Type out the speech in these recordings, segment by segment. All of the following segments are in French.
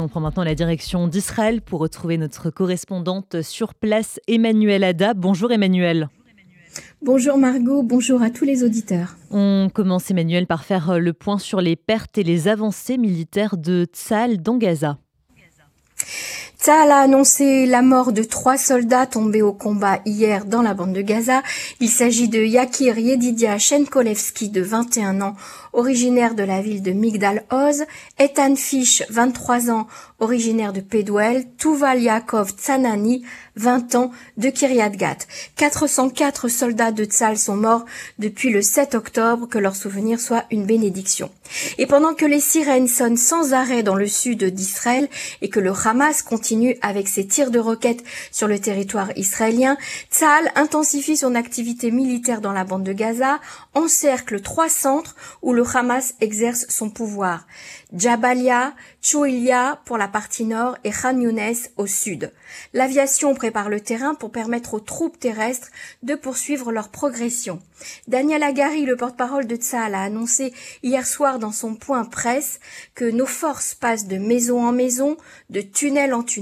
On prend maintenant la direction d'Israël pour retrouver notre correspondante sur place, Emmanuel Ada. Bonjour Emmanuel. Bonjour Margot, bonjour à tous les auditeurs. On commence Emmanuel par faire le point sur les pertes et les avancées militaires de Tzal dans Gaza. Tzal a annoncé la mort de trois soldats tombés au combat hier dans la bande de Gaza. Il s'agit de Yakir Yedidia Shenkolevski de 21 ans, originaire de la ville de Migdal Oz, Ethan Fish, 23 ans, originaire de Pedwell, Tuval Yaakov Tsanani, 20 ans, de Kiryat Gat. 404 soldats de Tzal sont morts depuis le 7 octobre, que leur souvenir soit une bénédiction. Et pendant que les sirènes sonnent sans arrêt dans le sud d'Israël et que le Hamas continue avec ses tirs de roquettes sur le territoire israélien, Tzal intensifie son activité militaire dans la bande de Gaza, encercle trois centres où le Hamas exerce son pouvoir. Jabalia, Chouilia pour la partie nord et Khan Younes au sud. L'aviation prépare le terrain pour permettre aux troupes terrestres de poursuivre leur progression. Daniel Agari, le porte-parole de Tzal, a annoncé hier soir dans son point presse que nos forces passent de maison en maison, de tunnel en tunnel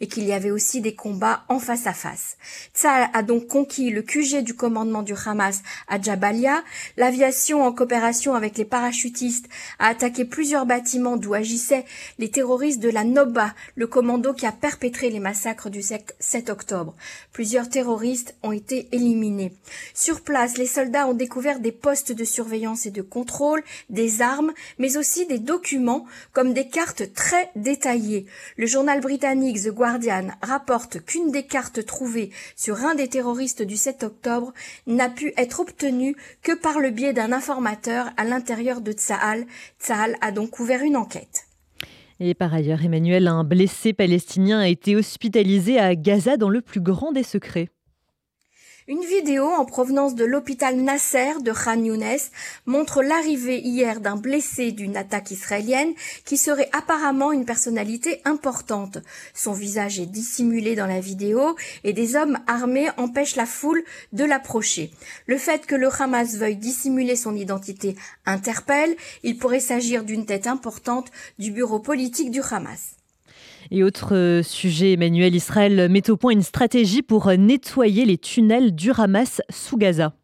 et qu'il y avait aussi des combats en face à face. Tzal a donc conquis le QG du commandement du Hamas à Jabalia. L'aviation en coopération avec les parachutistes a attaqué plusieurs bâtiments d'où agissaient les terroristes de la Noba, le commando qui a perpétré les massacres du 7 octobre. Plusieurs terroristes ont été éliminés. Sur place, les soldats ont découvert des postes de surveillance et de contrôle, des armes, mais aussi des documents comme des cartes très détaillées. Le journal britannique The Guardian rapporte qu'une des cartes trouvées sur un des terroristes du 7 octobre n'a pu être obtenue que par le biais d'un informateur à l'intérieur de Tsahal. Tsahal a donc ouvert une enquête. Et par ailleurs, Emmanuel, un blessé palestinien a été hospitalisé à Gaza dans le plus grand des secrets. Une vidéo en provenance de l'hôpital Nasser de Khan Younes montre l'arrivée hier d'un blessé d'une attaque israélienne qui serait apparemment une personnalité importante. Son visage est dissimulé dans la vidéo et des hommes armés empêchent la foule de l'approcher. Le fait que le Hamas veuille dissimuler son identité interpelle. Il pourrait s'agir d'une tête importante du bureau politique du Hamas. Et autre euh, sujet, Emmanuel Israël met au point une stratégie pour nettoyer les tunnels du Hamas sous Gaza.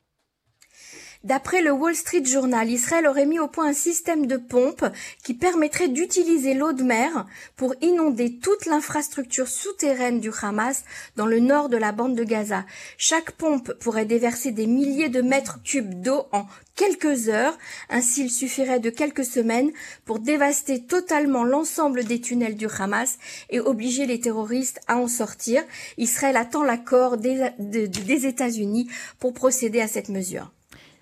D'après le Wall Street Journal, Israël aurait mis au point un système de pompe qui permettrait d'utiliser l'eau de mer pour inonder toute l'infrastructure souterraine du Hamas dans le nord de la bande de Gaza. Chaque pompe pourrait déverser des milliers de mètres cubes d'eau en quelques heures. Ainsi, il suffirait de quelques semaines pour dévaster totalement l'ensemble des tunnels du Hamas et obliger les terroristes à en sortir. Israël attend l'accord des, des États-Unis pour procéder à cette mesure.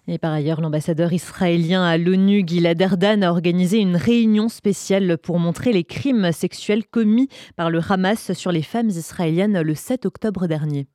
Et par ailleurs, l'ambassadeur israélien à l'ONU, Gilad Erdan, a organisé une réunion spéciale pour montrer les crimes sexuels commis par le Hamas sur les femmes israéliennes le 7 octobre dernier.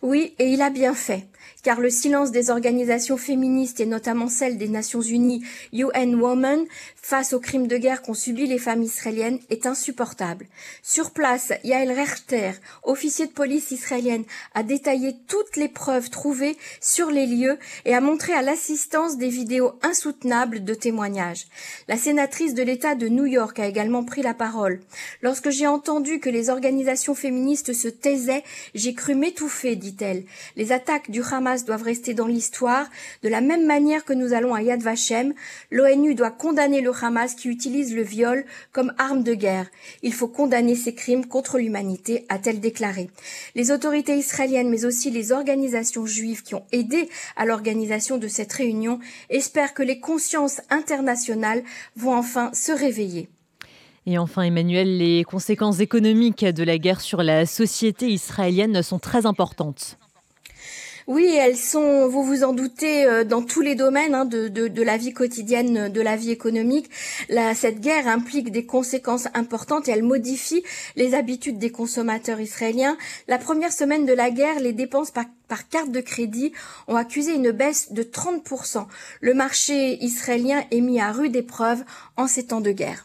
Oui, et il a bien fait, car le silence des organisations féministes et notamment celle des Nations Unies UN Women face aux crimes de guerre qu'ont subis les femmes israéliennes est insupportable. Sur place, Yael Rechter, officier de police israélienne, a détaillé toutes les preuves trouvées sur les lieux et a montré à l'assistance des vidéos insoutenables de témoignages. La sénatrice de l'État de New York a également pris la parole. Lorsque j'ai entendu que les organisations féministes se taisaient, j'ai cru m'étouffer, dit-elle. Les attaques du Hamas doivent rester dans l'histoire. De la même manière que nous allons à Yad Vashem, l'ONU doit condamner le Hamas qui utilise le viol comme arme de guerre. Il faut condamner ces crimes contre l'humanité, a-t-elle déclaré. Les autorités israéliennes, mais aussi les organisations juives qui ont aidé à l'organisation de cette réunion, espèrent que les consciences internationales vont enfin se réveiller. Et enfin, Emmanuel, les conséquences économiques de la guerre sur la société israélienne sont très importantes. Oui, elles sont, vous vous en doutez, euh, dans tous les domaines hein, de, la vie quotidienne, de la vie économique. Cette guerre implique des conséquences importantes et elle modifie les habitudes des consommateurs israéliens. La première semaine de la guerre, les dépenses par, par carte de crédit ont accusé une baisse de 30%. Le marché israélien est mis à rude épreuve en ces temps de guerre.